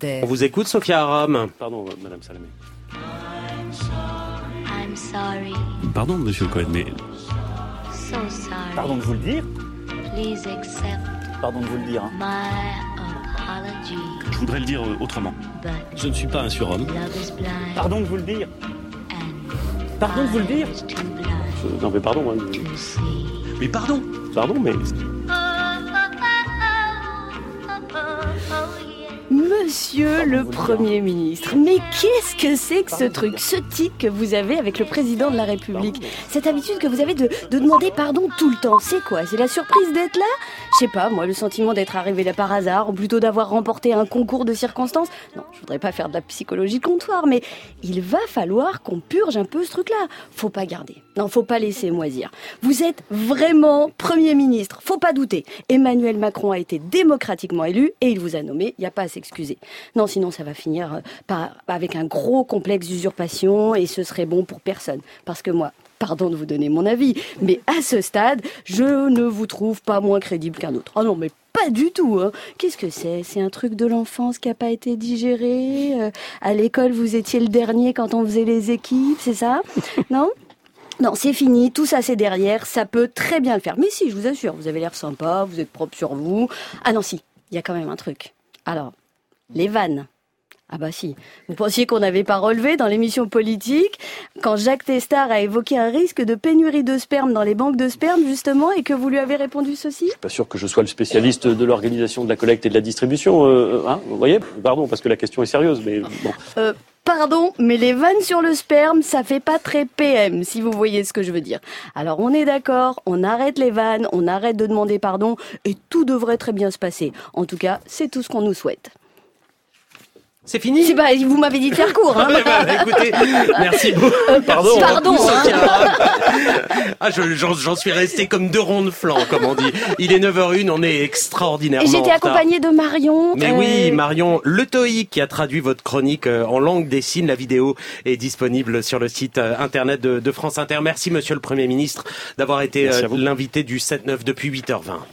On vous écoute, Sophia Aram. Pardon, Madame Salamé. I'm sorry, Pardon, Monsieur Cohen, mais so sorry. Pardon de vous le dire. Please accept Pardon de vous le dire. hein. my apology. je voudrais le dire euh, autrement. But Je ne suis pas un surhomme. Pardon de vous le dire. Pardon de vous le dire. non, mais pardon. hein. Mais pardon. Pardon, mais Monsieur le Premier ministre, mais qu'est-ce que c'est que ce truc, ce tic que vous avez avec le président de la République Cette habitude que vous avez de, de demander pardon tout le temps, c'est quoi? C'est la surprise d'être là? Je sais pas, moi, le sentiment d'être arrivé là par hasard, ou plutôt d'avoir remporté un concours de circonstances? Non, je voudrais pas faire de la psychologie de comptoir, mais il va falloir qu'on purge un peu ce truc-là. Faut pas garder. Non, faut pas laisser moisir. Vous êtes vraiment Premier ministre, faut pas douter. Emmanuel Macron a été démocratiquement élu et il vous a nommé, il n'y a pas à s'excuser. Non, sinon ça va finir euh, avec un gros complexe d'usurpation et ce serait bon pour personne. Parce que moi, pardon de vous donner mon avis, mais à ce stade, je ne vous trouve pas moins crédible qu'un autre. Oh non, mais pas du tout. Hein. Qu'est-ce que c'est? C'est un truc de l'enfance qui n'a pas été digéré. Euh, à l'école, vous étiez le dernier quand on faisait les équipes, c'est ça? Non? Non, c'est fini, tout ça c'est derrière, ça peut très bien le faire. Mais si, je vous assure, vous avez l'air sympa, vous êtes propre sur vous. Ah non, si, il y a quand même un truc. Alors, les vannes. Ah bah si. Vous pensiez qu'on n'avait pas relevé dans l'émission politique quand Jacques Testard a évoqué un risque de pénurie de sperme dans les banques de sperme justement et que vous lui avez répondu ceci? Je suis pas sûr que je sois le spécialiste de l'organisation de la collecte et de la distribution. euh, hein, vous voyez? Pardon, parce que la question est sérieuse, mais bon. Euh, pardon, mais les vannes sur le sperme, ça fait pas très PM, si vous voyez ce que je veux dire. Alors on est d'accord, on arrête les vannes, on arrête de demander pardon, et tout devrait très bien se passer. En tout cas, c'est tout ce qu'on nous souhaite. C'est fini bah, vous m'avez dit de faire court, hein. Eh ben, écoutez, merci beaucoup. Pardon. pardon, beaucoup, hein. Ah, je- j'en j'en suis resté comme deux ronds de flanc, comme on dit. Il est 9h01, on est extraordinairement Et j'étais accompagnée de Marion. Mais euh, oui, Marion Le Toï qui a traduit votre chronique euh, en langue des signes. La vidéo est disponible sur le site euh, internet de, de France Inter. Merci, monsieur le Premier ministre, d'avoir été euh, l'invité du 7-9 depuis 8h20.